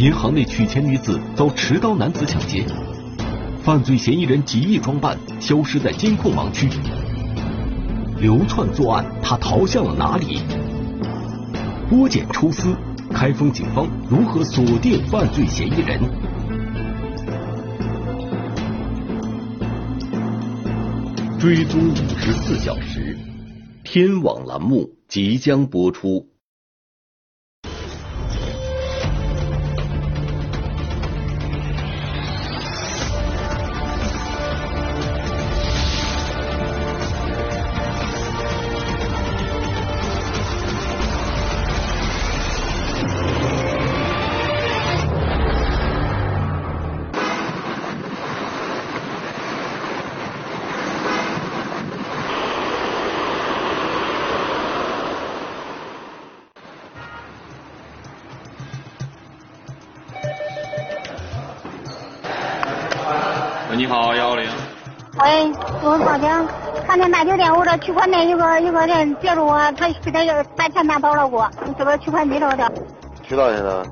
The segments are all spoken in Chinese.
银行内取钱女子遭持刀男子抢劫，犯罪嫌疑人极易装扮，消失在监控盲区。流窜作案，他逃向了哪里？拨茧抽丝，开封警方如何锁定犯罪嫌疑人？追踪五十四小时，天网栏目即将播出。喂，我报警，看见大酒店我这取款那有个有个人接住我，他给他要把钱拿走了，我这个取款机头的。取多少钱呢？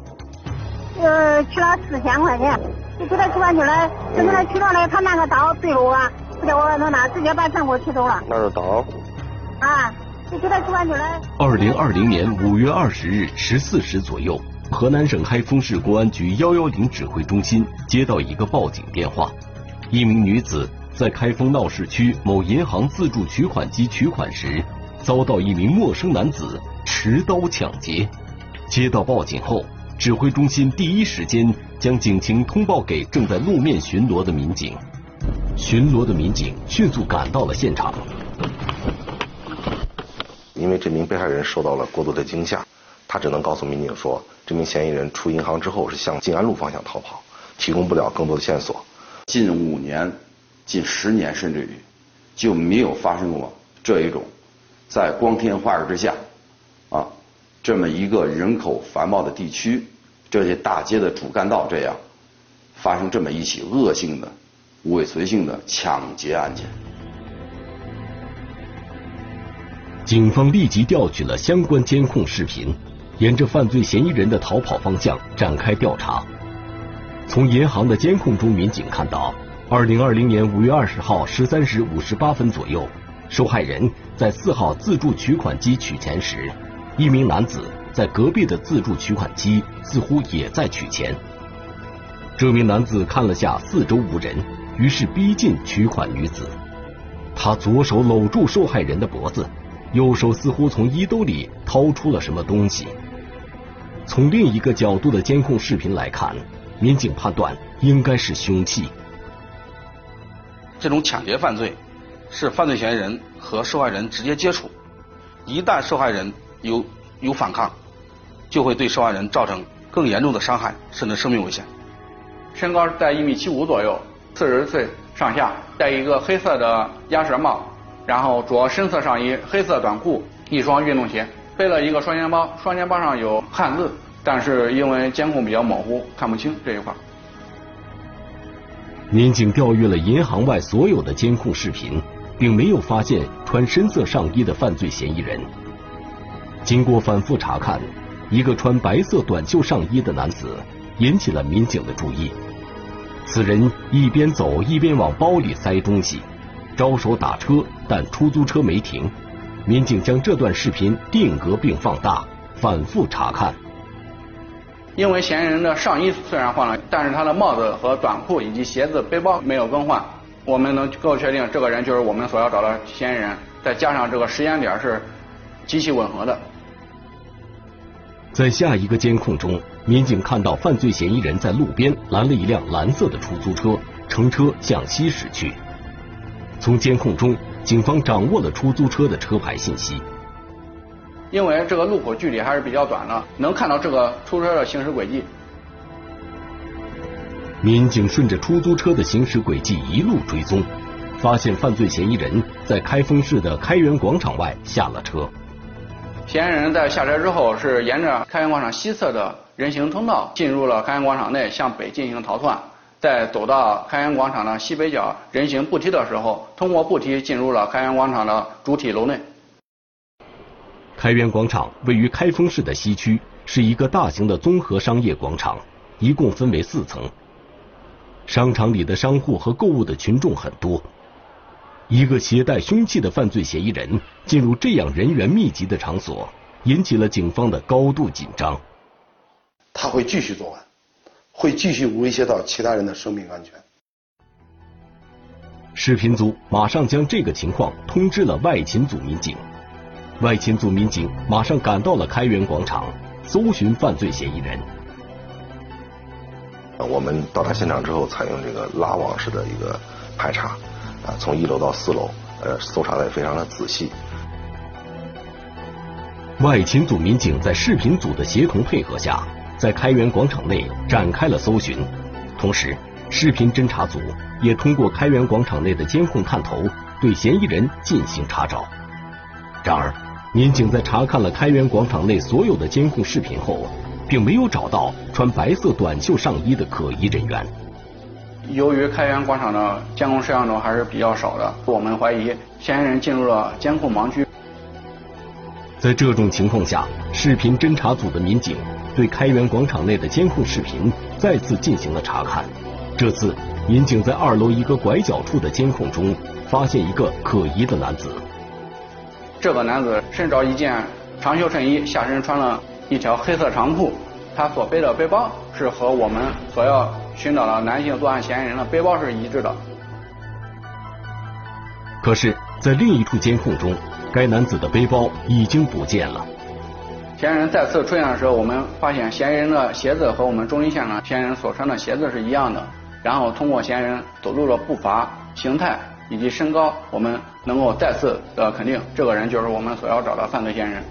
呃，取了四千块钱，就给他取款去了，就给他取着了，他拿个刀对着我，不叫我弄那，直接把钱给我取走了。拿着刀？啊，就给他取款去了。二零二零年五月二十日十四时左右，河南省开封市公安局幺幺零指挥中心接到一个报警电话。一名女子在开封闹市区某银行自助取款机取款时，遭到一名陌生男子持刀抢劫。接到报警后，指挥中心第一时间将警情通报给正在路面巡逻的民警。巡逻的民警迅速赶到了现场。因为这名被害人受到了过度的惊吓，他只能告诉民警说，这名嫌疑人出银行之后是向静安路方向逃跑，提供不了更多的线索。近五年、近十年，甚至于就没有发生过这一种在光天化日之下啊，这么一个人口繁茂的地区，这些大街的主干道这样发生这么一起恶性的、尾随性的抢劫案件。警方立即调取了相关监控视频，沿着犯罪嫌疑人的逃跑方向展开调查。从银行的监控中，民警看到，二零二零年五月二十号十三时五十八分左右，受害人在四号自助取款机取钱时，一名男子在隔壁的自助取款机似乎也在取钱。这名男子看了下四周无人，于是逼近取款女子。他左手搂住受害人的脖子，右手似乎从衣兜里掏出了什么东西。从另一个角度的监控视频来看。民警判断应该是凶器。这种抢劫犯罪是犯罪嫌疑人和受害人直接接触，一旦受害人有有反抗，就会对受害人造成更严重的伤害，甚至生命危险。身高在一米七五左右，四十岁上下，戴一个黑色的鸭舌帽，然后着深色上衣、黑色短裤、一双运动鞋，背了一个双肩包，双肩包上有汉字。但是因为监控比较模糊，看不清这一块。民警调阅了银行外所有的监控视频，并没有发现穿深色上衣的犯罪嫌疑人。经过反复查看，一个穿白色短袖上衣的男子引起了民警的注意。此人一边走一边往包里塞东西，招手打车，但出租车没停。民警将这段视频定格并放大，反复查看。因为嫌疑人的上衣虽然换了，但是他的帽子和短裤以及鞋子、背包没有更换，我们能够确定这个人就是我们所要找的嫌疑人。再加上这个时间点是极其吻合的。在下一个监控中，民警看到犯罪嫌疑人在路边拦了一辆蓝色的出租车，乘车向西驶去。从监控中，警方掌握了出租车的车牌信息。因为这个路口距离还是比较短的，能看到这个出租车的行驶轨迹。民警顺着出租车的行驶轨迹一路追踪，发现犯罪嫌疑人在开封市的开元广场外下了车。嫌疑人在下车之后是沿着开元广场西侧的人行通道进入了开元广场内，向北进行逃窜。在走到开元广场的西北角人行步梯的时候，通过步梯进入了开元广场的主体楼内。开元广场位于开封市的西区，是一个大型的综合商业广场，一共分为四层。商场里的商户和购物的群众很多，一个携带凶器的犯罪嫌疑人进入这样人员密集的场所，引起了警方的高度紧张。他会继续作案，会继续威胁到其他人的生命安全。视频组马上将这个情况通知了外勤组民警，外勤组民警马上赶到了开元广场，搜寻犯罪嫌疑人。我们到达现场之后，采用这个拉网式的一个排查，啊，从一楼到四楼，呃，搜查的也非常的仔细。外勤组民警在视频组的协同配合下，在开元广场内展开了搜寻，同时，视频侦查组也通过开元广场内的监控探头，对嫌疑人进行查找。然而，民警在查看了开元广场内所有的监控视频后，并没有找到穿白色短袖上衣的可疑人员。由于开元广场的监控摄像头还是比较少的，我们怀疑嫌疑人进入了监控盲区。在这种情况下，视频侦查组的民警对开元广场内的监控视频再次进行了查看。这次，民警在二楼一个拐角处的监控中发现一个可疑的男子。这个男子身着一件长袖衬衣，下身穿了。一条黑色长裤，他所背的背包是和我们所要寻找的男性作案嫌疑人的背包是一致的。可是，在另一处监控中，该男子的背包已经不见了。嫌疑人再次出现的时候，我们发现嫌疑人的鞋子和我们中心线上嫌疑人所穿的鞋子是一样的。然后，通过嫌疑人走路的步伐、形态以及身高，我们能够再次的肯定，这个人就是我们所要找的犯罪嫌疑人。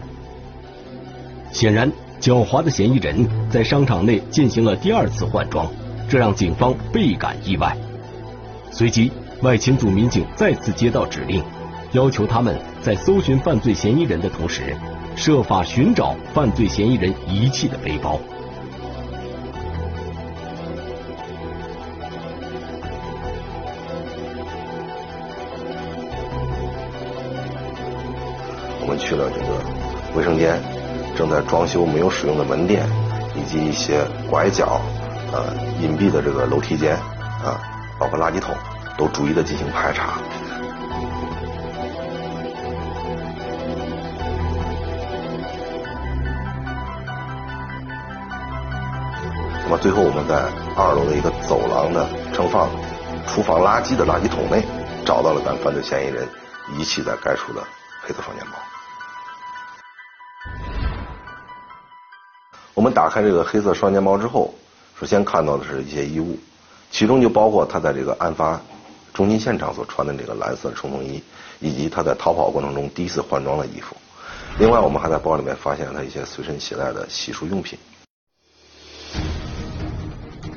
显然，狡猾的嫌疑人在商场内进行了第二次换装，这让警方倍感意外。随即，外勤组民警再次接到指令，要求他们在搜寻犯罪嫌疑人的同时，设法寻找犯罪嫌疑人遗弃的背包。我们去了这个卫生间。正在装修没有使用的门店，以及一些拐角、呃隐蔽的这个楼梯间，啊，包括垃圾桶，都逐一的进行排查。那么最后我们在二楼的一个走廊的盛放厨房垃圾的垃圾桶内，找到了咱犯罪嫌疑人遗弃在该处的黑色双肩包。们打开这个黑色双肩包之后，首先看到的是一些衣物，其中就包括他在这个案发中心现场所穿的这个蓝色冲锋衣，以及他在逃跑过程中第一次换装的衣服。另外，我们还在包里面发现了他一些随身携带的洗漱用品。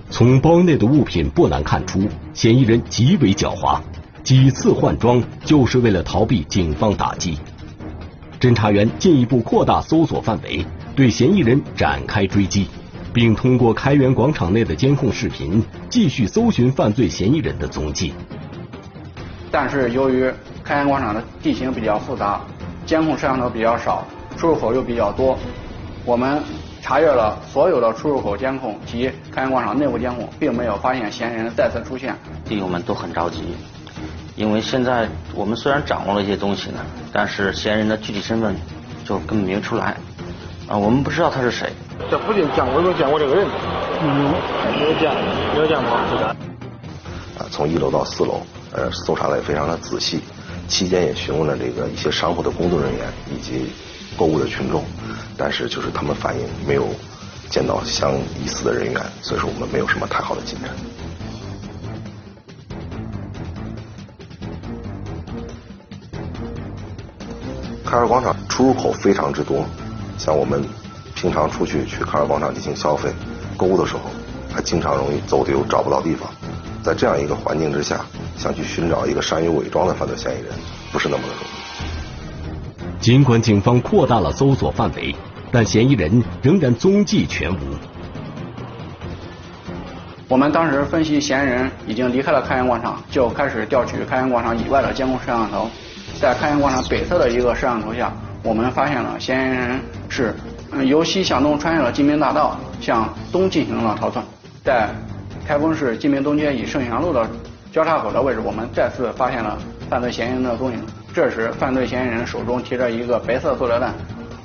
从包内的物品不难看出，嫌疑人极为狡猾，几次换装就是为了逃避警方打击。侦查员进一步扩大搜索范围。对嫌疑人展开追击，并通过开元广场内的监控视频继续搜寻犯罪嫌疑人的踪迹。但是由于开元广场的地形比较复杂，监控摄像头比较少，出入口又比较多，我们查阅了所有的出入口监控及开元广场内部监控，并没有发现嫌疑人再次出现。弟兄们都很着急，因为现在我们虽然掌握了一些东西呢，但是嫌疑人的具体身份就根本没出来。啊，我们不知道他是谁。这附近见过没有见过这个人？嗯，没有见，没有见过。啊，从一楼到四楼，呃，搜查的也非常的仔细，期间也询问了这个一些商铺的工作人员以及购物的群众，但是就是他们反映没有见到相疑似的人员，所以说我们没有什么太好的进展。开尔广场出入口非常之多。像我们平常出去去卡尔广场进行消费、购物的时候，还经常容易走丢、找不到地方。在这样一个环境之下，想去寻找一个善于伪装的犯罪嫌疑人，不是那么的容易。尽管警方扩大了搜索范围，但嫌疑人仍然踪迹全无。我们当时分析，嫌疑人已经离开了开元广场，就开始调取开元广场以外的监控摄像头。在开元广场北侧的一个摄像头下。我们发现了嫌疑人是由西向东穿越了金明大道，向东进行了逃窜。在开封市金明东街与盛祥路的交叉口的位置，我们再次发现了犯罪嫌疑人的踪影。这时，犯罪嫌疑人手中提着一个白色塑料袋。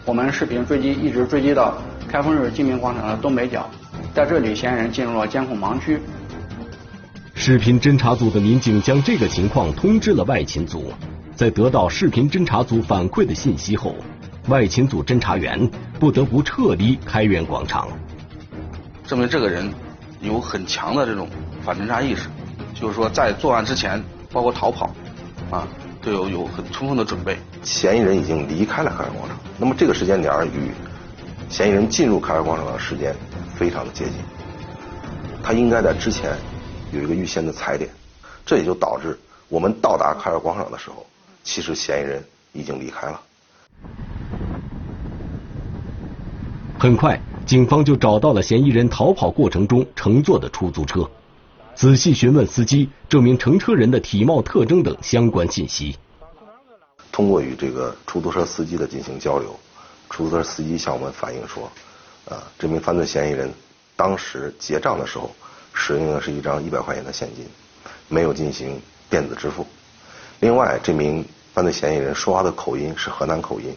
我们视频追击一直追击到开封市金明广场的东北角，在这里，嫌疑人进入了监控盲区。视频侦查组的民警将这个情况通知了外勤组，在得到视频侦查组反馈的信息后，外勤组侦查员不得不撤离开元广场。证明这个人有很强的这种反侦查意识，就是说在作案之前，包括逃跑，啊，都有有很充分的准备。嫌疑人已经离开了开元广场，那么这个时间点与嫌疑人进入开元广场的时间非常的接近，他应该在之前有一个预先的踩点，这也就导致我们到达开元广场的时候，其实嫌疑人已经离开了。很快。警方就找到了嫌疑人逃跑过程中乘坐的出租车，仔细询问司机，证明乘车人的体貌特征等相关信息。通过与这个出租车司机的进行交流，出租车司机向我们反映说，啊，这名犯罪嫌疑人当时结账的时候使用的是一张一百块钱的现金，没有进行电子支付。另外，这名犯罪嫌疑人说话的口音是河南口音。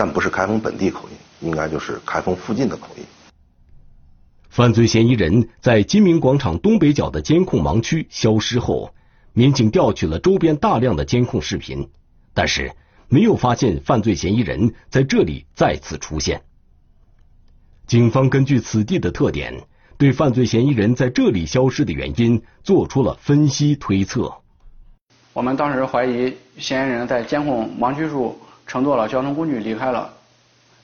但不是开封本地口音，应该就是开封附近的口音。犯罪嫌疑人在金明广场东北角的监控盲区消失后，民警调取了周边大量的监控视频，但是没有发现犯罪嫌疑人在这里再次出现。警方根据此地的特点，对犯罪嫌疑人在这里消失的原因做出了分析推测。我们当时怀疑嫌疑人在监控盲区处。乘坐了交通工具离开了。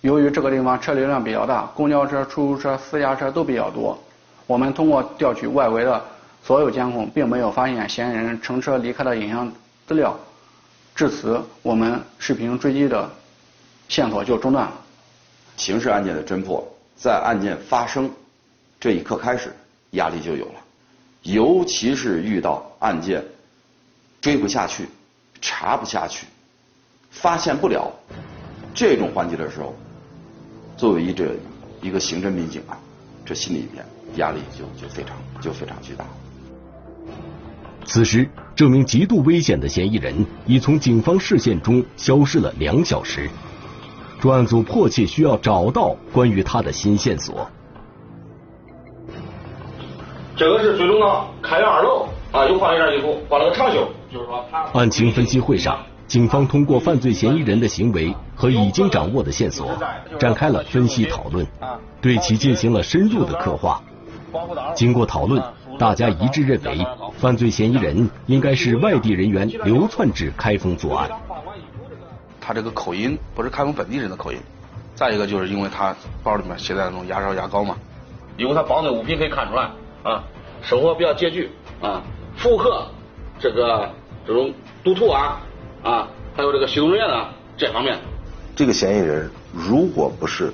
由于这个地方车流量比较大，公交车、出租车、私家车都比较多，我们通过调取外围的所有监控，并没有发现嫌疑人乘车离开的影像资料。至此，我们视频追击的线索就中断了。刑事案件的侦破，在案件发生这一刻开始，压力就有了，尤其是遇到案件追不下去、查不下去。发现不了这种环节的时候，作为一这一个刑侦民警啊，这心里边压力就就非常就非常巨大。此时，这名极度危险的嫌疑人已从警方视线中消失了两小时，专案组迫切需要找到关于他的新线索。这个是最终呢开元二楼啊，又换了一件衣服，换了个长袖。案情分析会上。警方通过犯罪嫌疑人的行为和已经掌握的线索，展开了分析讨论，对其进行了深入的刻画。经过讨论，大家一致认为，犯罪嫌疑人应该是外地人员流窜至开封作案。他这个口音不是开封本地人的口音，再一个就是因为他包里面携带那种牙刷、牙膏嘛，因为他包的物品可以看出来啊，生活比较拮据啊，符合这个这种赌徒啊。啊，还有这个吸毒人员呢，这方面，这个嫌疑人如果不是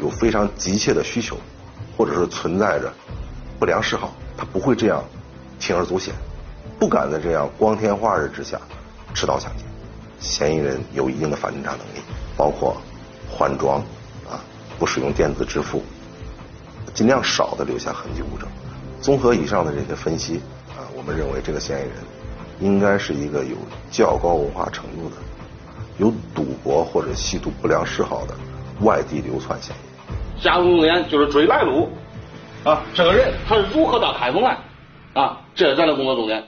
有非常急切的需求，或者是存在着不良嗜好，他不会这样铤而走险，不敢在这样光天化日之下持刀抢劫。嫌疑人有一定的反侦查能力，包括换装啊，不使用电子支付，尽量少的留下痕迹物证。综合以上的这些分析啊，我们认为这个嫌疑人。应该是一个有较高文化程度的、有赌博或者吸毒不良嗜好的外地流窜嫌疑。下重点就是追来路啊，这个人他是如何到开封来啊？这是咱的工作重点。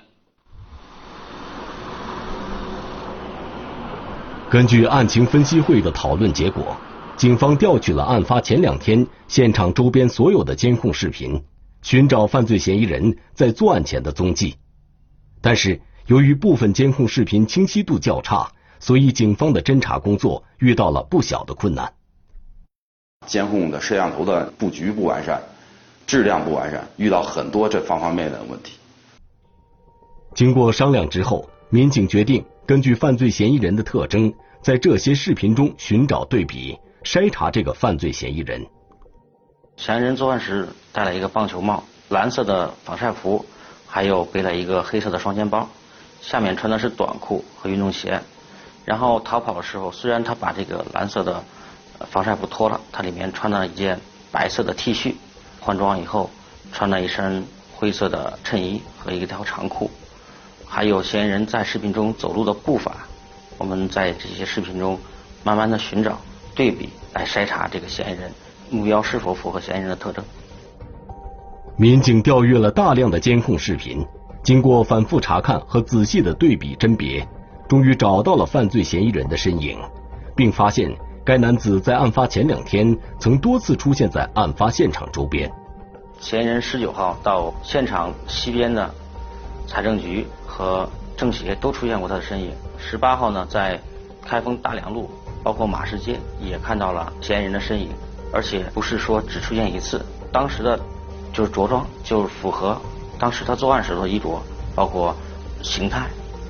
根据案情分析会的讨论结果，警方调取了案发前两天现场周边所有的监控视频，寻找犯罪嫌疑人在作案前的踪迹，但是。由于部分监控视频清晰度较差，所以警方的侦查工作遇到了不小的困难。监控的摄像头的布局不完善，质量不完善，遇到很多这方方面面的问题。经过商量之后，民警决定根据犯罪嫌疑人的特征，在这些视频中寻找对比，筛查这个犯罪嫌疑人。嫌疑人作案时戴了一个棒球帽，蓝色的防晒服，还有背了一个黑色的双肩包。下面穿的是短裤和运动鞋，然后逃跑的时候，虽然他把这个蓝色的防晒服脱了，他里面穿了一件白色的 T 恤，换装以后穿了一身灰色的衬衣和一条长裤，还有嫌疑人在视频中走路的步伐。我们在这些视频中慢慢的寻找对比，来筛查这个嫌疑人目标是否符合嫌疑人的特征。民警调阅了大量的监控视频，经过反复查看和仔细的对比甄别，终于找到了犯罪嫌疑人的身影，并发现该男子在案发前两天曾多次出现在案发现场周边。嫌疑人十九号到现场西边的财政局和政协都出现过他的身影。十八号呢，在开封大梁路，包括马市街也看到了嫌疑人的身影，而且不是说只出现一次。当时的，就是着装就是符合当时他作案时候的衣着，包括形态，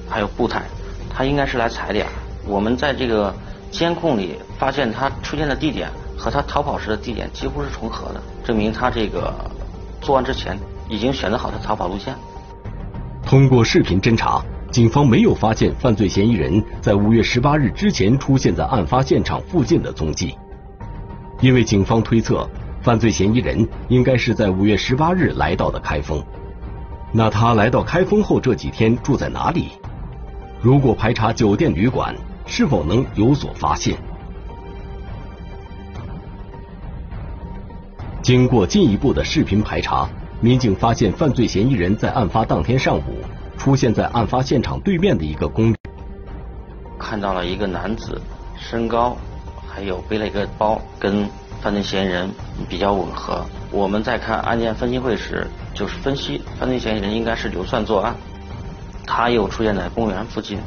还有步态，他应该是来踩点。我们在这个监控里发现他出现的地点和他逃跑时的地点几乎是重合的，证明他这个作案之前已经选择好他逃跑路线。通过视频侦查。警方没有发现犯罪嫌疑人在五月十八日之前出现在案发现场附近的踪迹，因为警方推测犯罪嫌疑人应该是在五月十八日来到的开封。那他来到开封后这几天住在哪里？如果排查酒店旅馆，是否能有所发现？经过进一步的视频排查，民警发现犯罪嫌疑人在案发当天上午。出现在案发现场对面的一个公寓，看到了一个男子，身高还有背了一个包，跟犯罪嫌疑人比较吻合。我们在看案件分析会时，就是分析犯罪嫌疑人应该是流窜作案。他又出现在公园附近，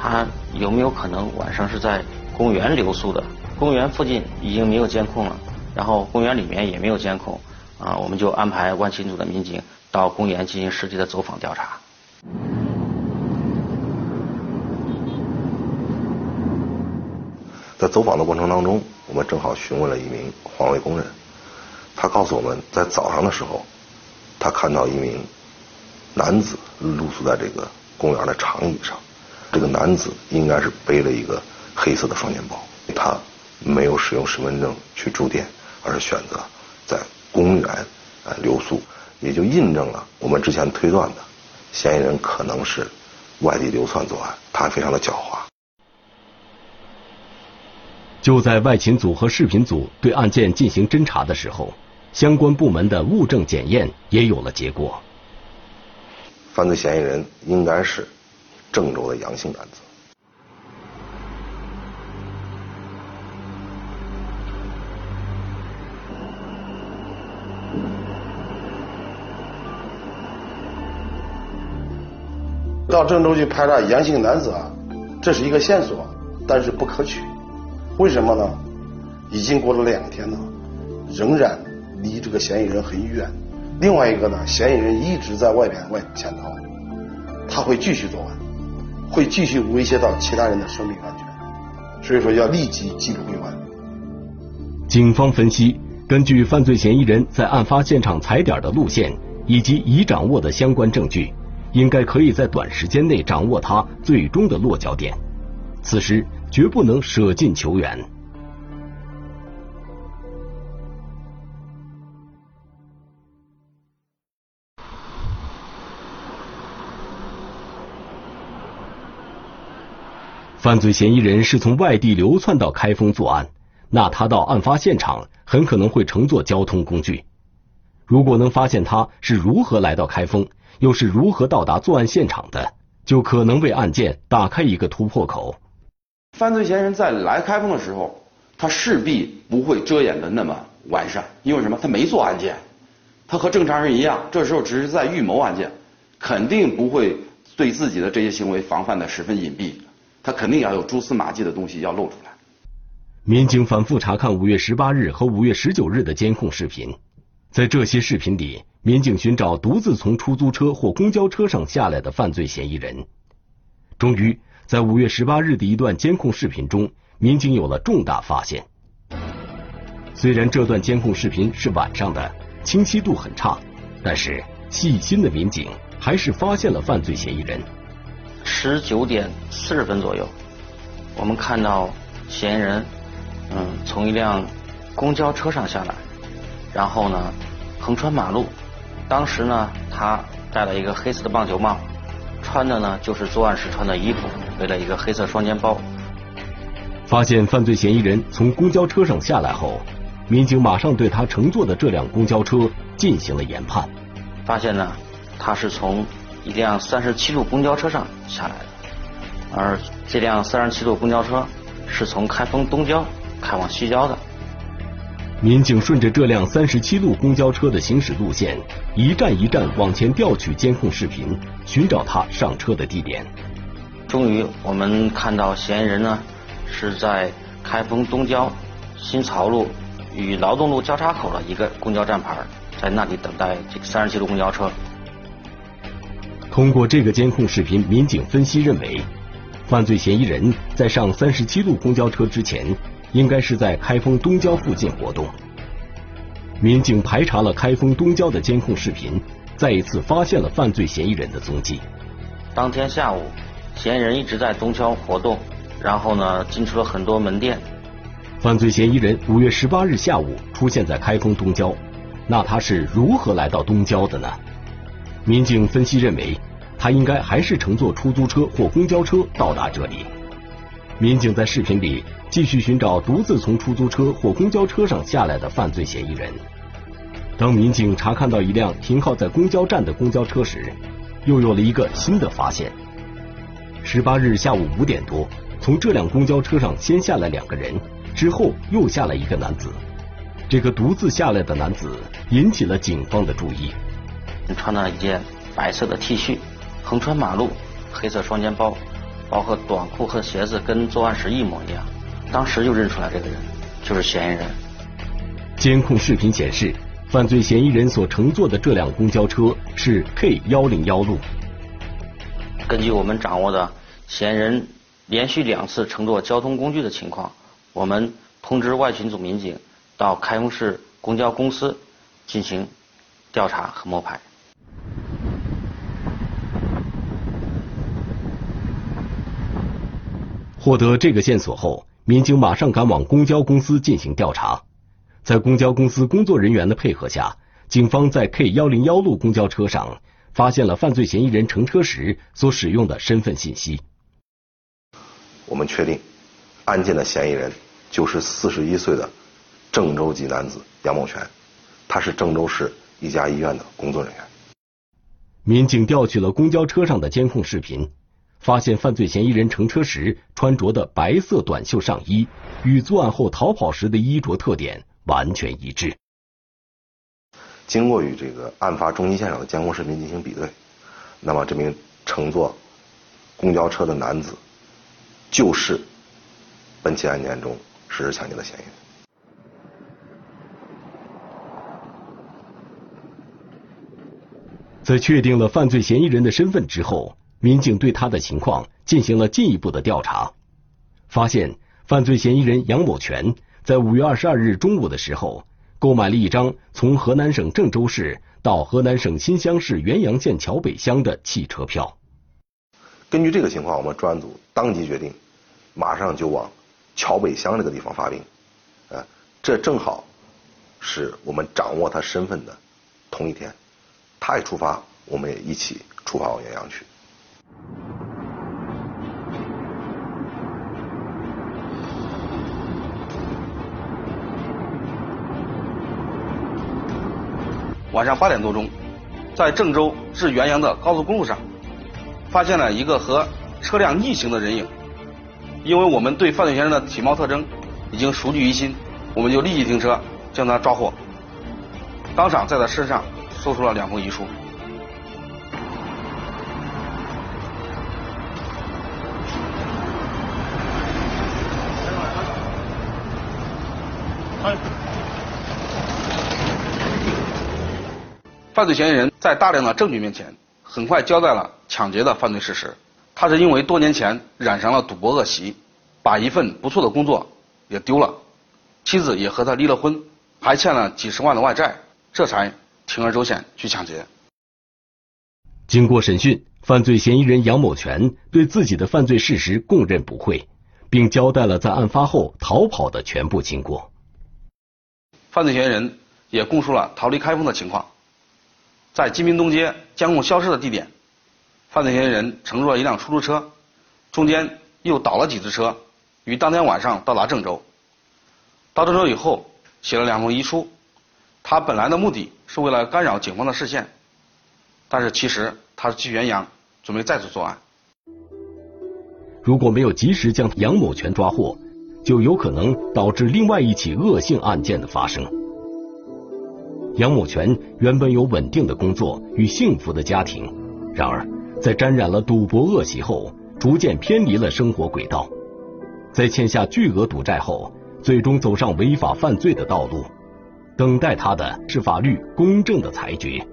他有没有可能晚上是在公园留宿的？公园附近已经没有监控了，然后公园里面也没有监控，啊，我们就安排万勤组的民警到公园进行实地的走访调查。在走访的过程当中，我们正好询问了一名环卫工人，他告诉我们在早上的时候，他看到一名男子露宿在这个公园的长椅上，这个男子应该是背了一个黑色的双肩包，他没有使用身份证去住店，而是选择在公园呃留宿，也就印证了我们之前推断的。嫌疑人可能是外地流窜作案，他还非常的狡猾。就在外勤组和视频组对案件进行侦查的时候，相关部门的物证检验也有了结果。犯罪嫌疑人应该是郑州的阳性男子。到郑州去排查阳性男子啊，这是一个线索，但是不可取。为什么呢？已经过了两天了，仍然离这个嫌疑人很远。另外一个呢，嫌疑人一直在外边外潜逃，他会继续作案，会继续威胁到其他人的生命安全。所以说要立即纪律归案。警方分析，根据犯罪嫌疑人在案发现场踩点的路线以及已掌握的相关证据。应该可以在短时间内掌握他最终的落脚点，此时绝不能舍近求远。犯罪嫌疑人是从外地流窜到开封作案，那他到案发现场很可能会乘坐交通工具。如果能发现他是如何来到开封。又是如何到达作案现场的？就可能为案件打开一个突破口。犯罪嫌疑人在来开封的时候，他势必不会遮掩的那么完善，因为什么？他没做案件，他和正常人一样，这时候只是在预谋案件，肯定不会对自己的这些行为防范的十分隐蔽，他肯定要有蛛丝马迹的东西要露出来。民警反复查看五月十八日和五月十九日的监控视频，在这些视频里。民警寻找独自从出租车或公交车上下来的犯罪嫌疑人，终于在五月十八日的一段监控视频中，民警有了重大发现。虽然这段监控视频是晚上的，清晰度很差，但是细心的民警还是发现了犯罪嫌疑人。十九点四十分左右，我们看到嫌疑人，嗯，从一辆公交车上下来，然后呢，横穿马路。当时呢，他戴了一个黑色的棒球帽，穿的呢就是作案时穿的衣服，背了一个黑色双肩包。发现犯罪嫌疑人从公交车上下来后，民警马上对他乘坐的这辆公交车进行了研判。发现呢，他是从一辆三十七路公交车上下来的，而这辆三十七路公交车是从开封东郊开往西郊的。民警顺着这辆三十七路公交车的行驶路线，一站一站往前调取监控视频，寻找他上车的地点。终于，我们看到嫌疑人呢是在开封东郊新曹路与劳动路交叉口的一个公交站牌，在那里等待这个三十七路公交车。通过这个监控视频，民警分析认为，犯罪嫌疑人在上三十七路公交车之前。应该是在开封东郊附近活动。民警排查了开封东郊的监控视频，再一次发现了犯罪嫌疑人的踪迹。当天下午，嫌疑人一直在东郊活动，然后呢进出了很多门店。犯罪嫌疑人五月十八日下午出现在开封东郊，那他是如何来到东郊的呢？民警分析认为，他应该还是乘坐出租车或公交车到达这里。民警在视频里。继续寻找独自从出租车或公交车上下来的犯罪嫌疑人。当民警查看到一辆停靠在公交站的公交车时，又有了一个新的发现。十八日下午五点多，从这辆公交车上先下来两个人，之后又下来一个男子。这个独自下来的男子引起了警方的注意。穿了一件白色的 T 恤，横穿马路，黑色双肩包，包括短裤和鞋子跟作案时一模一样。当时就认出来这个人就是嫌疑人。监控视频显示，犯罪嫌疑人所乘坐的这辆公交车是 K 幺零幺路。根据我们掌握的嫌疑人连续两次乘坐交通工具的情况，我们通知外勤组民警到开封市公交公司进行调查和摸排。获得这个线索后。民警马上赶往公交公司进行调查，在公交公司工作人员的配合下，警方在 K 幺零幺路公交车上发现了犯罪嫌疑人乘车时所使用的身份信息。我们确定，案件的嫌疑人就是四十一岁的郑州籍男子杨某全，他是郑州市一家医院的工作人员。民警调取了公交车上的监控视频。发现犯罪嫌疑人乘车时穿着的白色短袖上衣，与作案后逃跑时的衣着特点完全一致。经过与这个案发中心现场的监控视频进行比对，那么这名乘坐公交车的男子就是本起案件中实施抢劫的嫌疑人。在确定了犯罪嫌疑人的身份之后。民警对他的情况进行了进一步的调查，发现犯罪嫌疑人杨某全在五月二十二日中午的时候，购买了一张从河南省郑州市到河南省新乡市原阳县桥北乡的汽车票。根据这个情况，我们专案组当即决定，马上就往桥北乡这个地方发兵。啊，这正好是我们掌握他身份的同一天，他一出发，我们也一起出发往原阳去。晚上八点多钟，在郑州至原阳的高速公路上，发现了一个和车辆逆行的人影。因为我们对犯罪嫌疑人的体貌特征已经熟记于心，我们就立即停车将他抓获。当场在他身上搜出了两封遗书。犯罪嫌疑人在大量的证据面前，很快交代了抢劫的犯罪事实。他是因为多年前染上了赌博恶习，把一份不错的工作也丢了，妻子也和他离了婚，还欠了几十万的外债，这才铤而走险去抢劫。经过审讯，犯罪嫌疑人杨某全对自己的犯罪事实供认不讳，并交代了在案发后逃跑的全部经过。犯罪嫌疑人也供述了逃离开封的情况。在金明东街监控消失的地点，犯罪嫌疑人乘坐一辆出租车，中间又倒了几次车，于当天晚上到达郑州。到郑州以后，写了两封遗书。他本来的目的是为了干扰警方的视线，但是其实他是去元阳，准备再次作案。如果没有及时将杨某全抓获，就有可能导致另外一起恶性案件的发生。杨某全原本有稳定的工作与幸福的家庭，然而在沾染了赌博恶习后，逐渐偏离了生活轨道，在欠下巨额赌债后，最终走上违法犯罪的道路。等待他的是法律公正的裁决。